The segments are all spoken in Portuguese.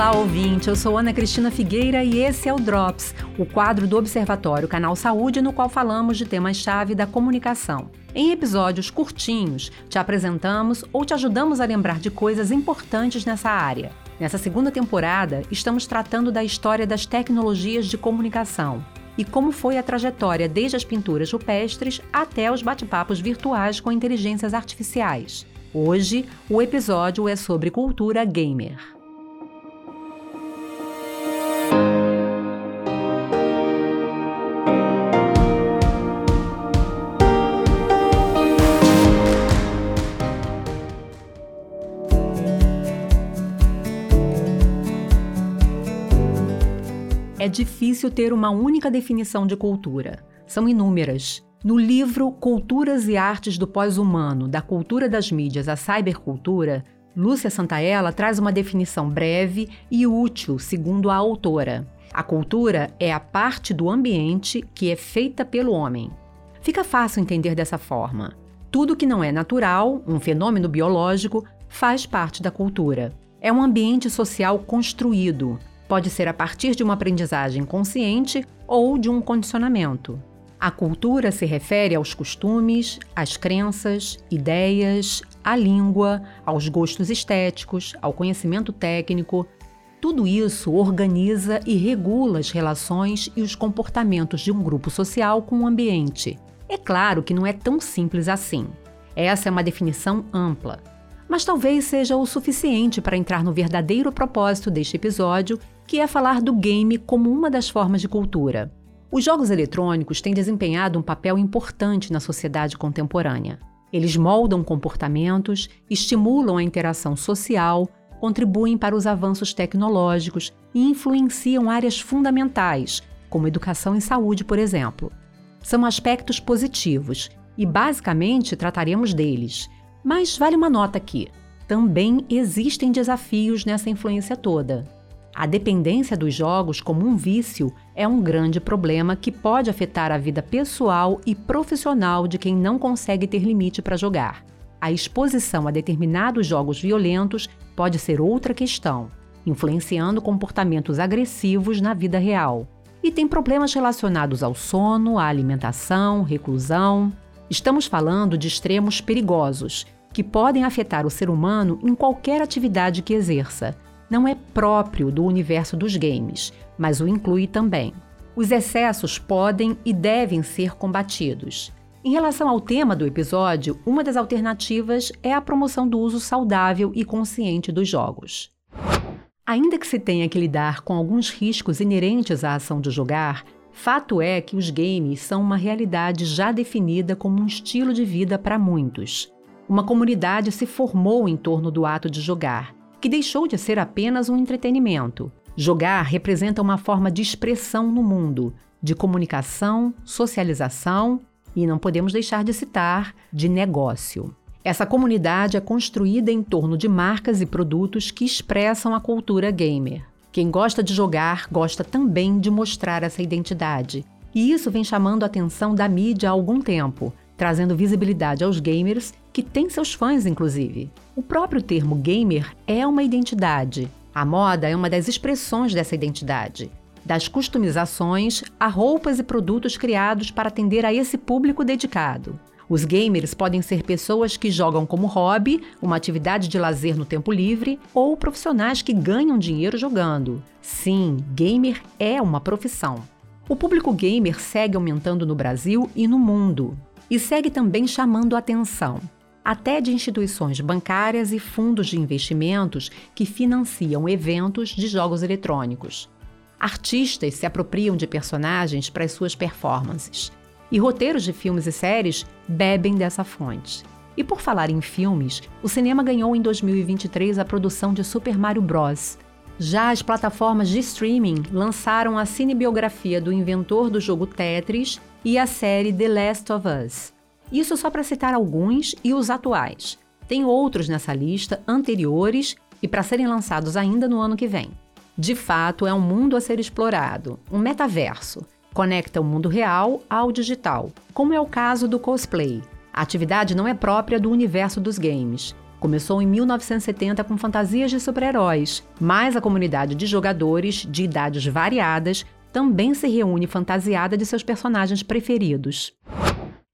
Olá, ouvinte. Eu sou Ana Cristina Figueira e esse é o Drops, o quadro do Observatório Canal Saúde, no qual falamos de temas-chave da comunicação. Em episódios curtinhos, te apresentamos ou te ajudamos a lembrar de coisas importantes nessa área. Nessa segunda temporada, estamos tratando da história das tecnologias de comunicação e como foi a trajetória desde as pinturas rupestres até os bate-papos virtuais com inteligências artificiais. Hoje, o episódio é sobre cultura gamer. É difícil ter uma única definição de cultura. São inúmeras. No livro Culturas e Artes do Pós-Humano, da Cultura das Mídias à Cybercultura, Lúcia Santaella traz uma definição breve e útil, segundo a autora. A cultura é a parte do ambiente que é feita pelo homem. Fica fácil entender dessa forma. Tudo que não é natural, um fenômeno biológico, faz parte da cultura. É um ambiente social construído, Pode ser a partir de uma aprendizagem consciente ou de um condicionamento. A cultura se refere aos costumes, às crenças, ideias, à língua, aos gostos estéticos, ao conhecimento técnico. Tudo isso organiza e regula as relações e os comportamentos de um grupo social com o ambiente. É claro que não é tão simples assim. Essa é uma definição ampla mas talvez seja o suficiente para entrar no verdadeiro propósito deste episódio, que é falar do game como uma das formas de cultura. Os jogos eletrônicos têm desempenhado um papel importante na sociedade contemporânea. Eles moldam comportamentos, estimulam a interação social, contribuem para os avanços tecnológicos e influenciam áreas fundamentais, como educação e saúde, por exemplo. São aspectos positivos e, basicamente, trataremos deles mas vale uma nota aqui: também existem desafios nessa influência toda. A dependência dos jogos como um vício é um grande problema que pode afetar a vida pessoal e profissional de quem não consegue ter limite para jogar. A exposição a determinados jogos violentos pode ser outra questão, influenciando comportamentos agressivos na vida real. E tem problemas relacionados ao sono, à alimentação, reclusão. Estamos falando de extremos perigosos, que podem afetar o ser humano em qualquer atividade que exerça. Não é próprio do universo dos games, mas o inclui também. Os excessos podem e devem ser combatidos. Em relação ao tema do episódio, uma das alternativas é a promoção do uso saudável e consciente dos jogos. Ainda que se tenha que lidar com alguns riscos inerentes à ação de jogar, Fato é que os games são uma realidade já definida como um estilo de vida para muitos. Uma comunidade se formou em torno do ato de jogar, que deixou de ser apenas um entretenimento. Jogar representa uma forma de expressão no mundo, de comunicação, socialização e, não podemos deixar de citar, de negócio. Essa comunidade é construída em torno de marcas e produtos que expressam a cultura gamer. Quem gosta de jogar gosta também de mostrar essa identidade. E isso vem chamando a atenção da mídia há algum tempo, trazendo visibilidade aos gamers que têm seus fãs, inclusive. O próprio termo gamer é uma identidade. A moda é uma das expressões dessa identidade. Das customizações a roupas e produtos criados para atender a esse público dedicado. Os gamers podem ser pessoas que jogam como hobby, uma atividade de lazer no tempo livre, ou profissionais que ganham dinheiro jogando. Sim, gamer é uma profissão. O público gamer segue aumentando no Brasil e no mundo. E segue também chamando atenção, até de instituições bancárias e fundos de investimentos que financiam eventos de jogos eletrônicos. Artistas se apropriam de personagens para as suas performances. E roteiros de filmes e séries bebem dessa fonte. E por falar em filmes, o cinema ganhou em 2023 a produção de Super Mario Bros. Já as plataformas de streaming lançaram a cinebiografia do inventor do jogo Tetris e a série The Last of Us. Isso só para citar alguns e os atuais. Tem outros nessa lista anteriores e para serem lançados ainda no ano que vem. De fato, é um mundo a ser explorado, um metaverso, Conecta o mundo real ao digital, como é o caso do cosplay. A atividade não é própria do universo dos games. Começou em 1970 com fantasias de super-heróis, mas a comunidade de jogadores de idades variadas também se reúne fantasiada de seus personagens preferidos.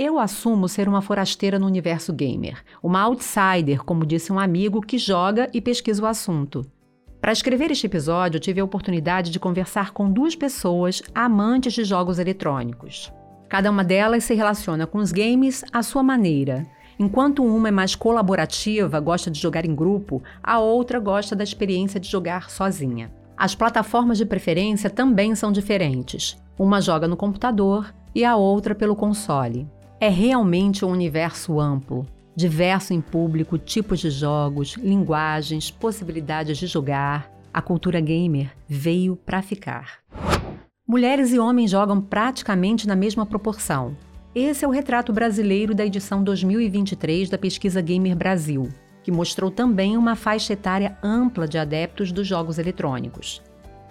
Eu assumo ser uma forasteira no universo gamer, uma outsider, como disse um amigo que joga e pesquisa o assunto. Para escrever este episódio, tive a oportunidade de conversar com duas pessoas amantes de jogos eletrônicos. Cada uma delas se relaciona com os games à sua maneira. Enquanto uma é mais colaborativa, gosta de jogar em grupo, a outra gosta da experiência de jogar sozinha. As plataformas de preferência também são diferentes. Uma joga no computador e a outra pelo console. É realmente um universo amplo, diverso em público, tipos de jogos, linguagens, possibilidades de jogar. A cultura gamer veio para ficar. Mulheres e homens jogam praticamente na mesma proporção. Esse é o retrato brasileiro da edição 2023 da pesquisa Gamer Brasil, que mostrou também uma faixa etária ampla de adeptos dos jogos eletrônicos.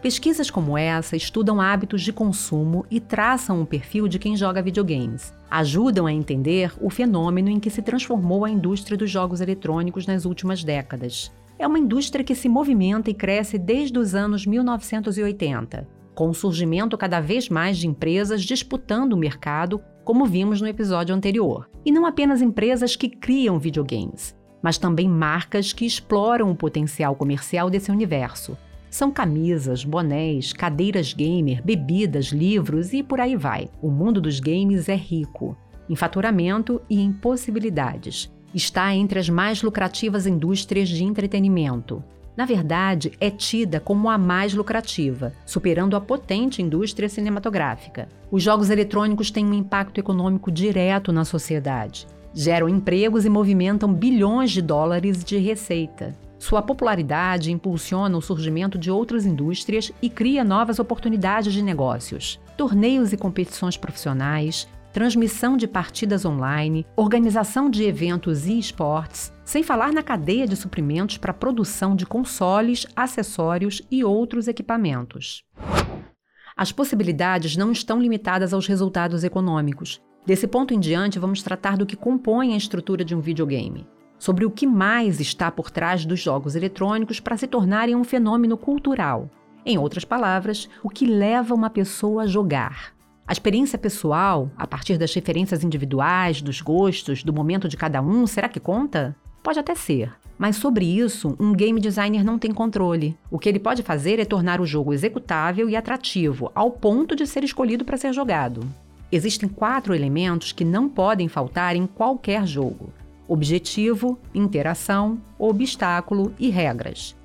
Pesquisas como essa estudam hábitos de consumo e traçam o um perfil de quem joga videogames. Ajudam a entender o fenômeno em que se transformou a indústria dos jogos eletrônicos nas últimas décadas. É uma indústria que se movimenta e cresce desde os anos 1980 com o surgimento cada vez mais de empresas disputando o mercado, como vimos no episódio anterior. E não apenas empresas que criam videogames, mas também marcas que exploram o potencial comercial desse universo. São camisas, bonés, cadeiras gamer, bebidas, livros e por aí vai. O mundo dos games é rico em faturamento e em possibilidades. Está entre as mais lucrativas indústrias de entretenimento na verdade, é tida como a mais lucrativa, superando a potente indústria cinematográfica. Os jogos eletrônicos têm um impacto econômico direto na sociedade. Geram empregos e movimentam bilhões de dólares de receita. Sua popularidade impulsiona o surgimento de outras indústrias e cria novas oportunidades de negócios. Torneios e competições profissionais, transmissão de partidas online, organização de eventos e esportes, sem falar na cadeia de suprimentos para produção de consoles, acessórios e outros equipamentos. As possibilidades não estão limitadas aos resultados econômicos. Desse ponto em diante, vamos tratar do que compõe a estrutura de um videogame, sobre o que mais está por trás dos jogos eletrônicos para se tornarem um fenômeno cultural. Em outras palavras, o que leva uma pessoa a jogar. A experiência pessoal, a partir das referências individuais, dos gostos, do momento de cada um, será que conta? Pode até ser, mas sobre isso, um game designer não tem controle. O que ele pode fazer é tornar o jogo executável e atrativo, ao ponto de ser escolhido para ser jogado. Existem quatro elementos que não podem faltar em qualquer jogo: objetivo, interação, obstáculo e regras.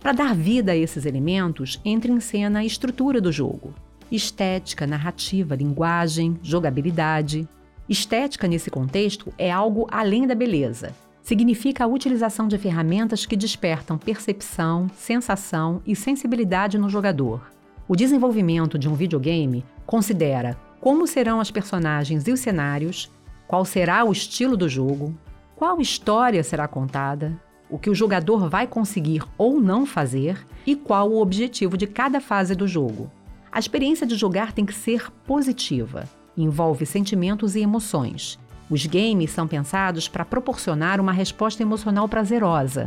Para dar vida a esses elementos, entra em cena a estrutura do jogo estética, narrativa, linguagem, jogabilidade. Estética, nesse contexto, é algo além da beleza. Significa a utilização de ferramentas que despertam percepção, sensação e sensibilidade no jogador. O desenvolvimento de um videogame considera como serão as personagens e os cenários, qual será o estilo do jogo, qual história será contada, o que o jogador vai conseguir ou não fazer e qual o objetivo de cada fase do jogo. A experiência de jogar tem que ser positiva, envolve sentimentos e emoções. Os games são pensados para proporcionar uma resposta emocional prazerosa.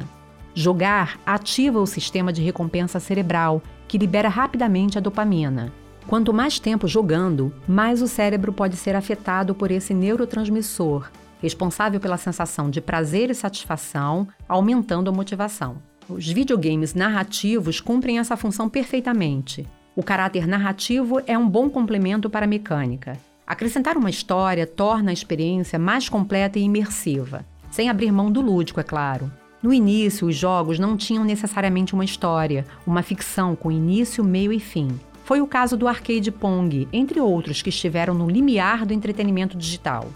Jogar ativa o sistema de recompensa cerebral, que libera rapidamente a dopamina. Quanto mais tempo jogando, mais o cérebro pode ser afetado por esse neurotransmissor, responsável pela sensação de prazer e satisfação, aumentando a motivação. Os videogames narrativos cumprem essa função perfeitamente. O caráter narrativo é um bom complemento para a mecânica. Acrescentar uma história torna a experiência mais completa e imersiva, sem abrir mão do lúdico, é claro. No início, os jogos não tinham necessariamente uma história, uma ficção com início, meio e fim. Foi o caso do arcade Pong, entre outros que estiveram no limiar do entretenimento digital.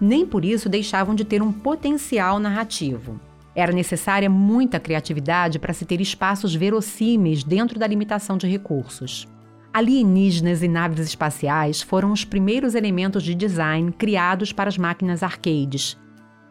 Nem por isso deixavam de ter um potencial narrativo. Era necessária muita criatividade para se ter espaços verossímeis dentro da limitação de recursos. Alienígenas e naves espaciais foram os primeiros elementos de design criados para as máquinas arcades.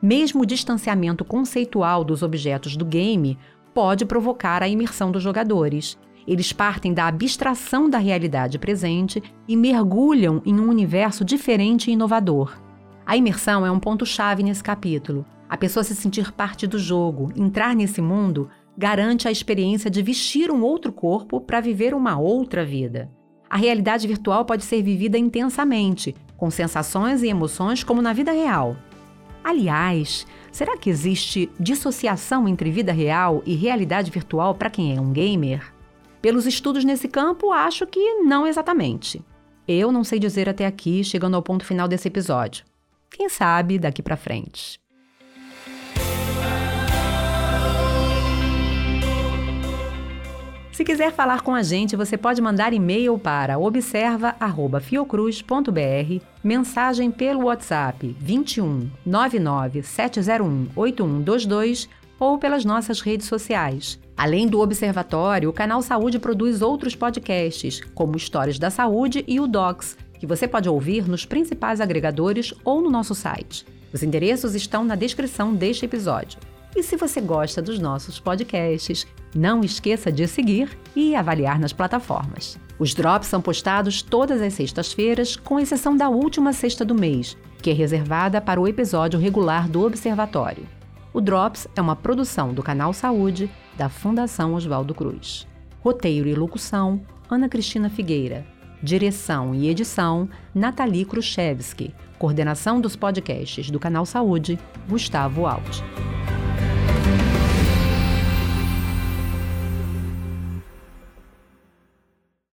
Mesmo o distanciamento conceitual dos objetos do game pode provocar a imersão dos jogadores. Eles partem da abstração da realidade presente e mergulham em um universo diferente e inovador. A imersão é um ponto-chave nesse capítulo. A pessoa se sentir parte do jogo, entrar nesse mundo, garante a experiência de vestir um outro corpo para viver uma outra vida. A realidade virtual pode ser vivida intensamente, com sensações e emoções como na vida real. Aliás, será que existe dissociação entre vida real e realidade virtual para quem é um gamer? Pelos estudos nesse campo, acho que não exatamente. Eu não sei dizer até aqui, chegando ao ponto final desse episódio. Quem sabe daqui para frente. Se quiser falar com a gente, você pode mandar e-mail para observa@fiocruz.br, mensagem pelo WhatsApp 21 99 701 8122 ou pelas nossas redes sociais. Além do Observatório, o Canal Saúde produz outros podcasts, como Histórias da Saúde e o Docs, que você pode ouvir nos principais agregadores ou no nosso site. Os endereços estão na descrição deste episódio. E se você gosta dos nossos podcasts, não esqueça de seguir e avaliar nas plataformas. Os drops são postados todas as sextas-feiras, com exceção da última sexta do mês, que é reservada para o episódio regular do Observatório. O Drops é uma produção do Canal Saúde da Fundação Oswaldo Cruz. Roteiro e locução: Ana Cristina Figueira. Direção e edição: Nathalie Khrushchevski. Coordenação dos podcasts do Canal Saúde: Gustavo Alt.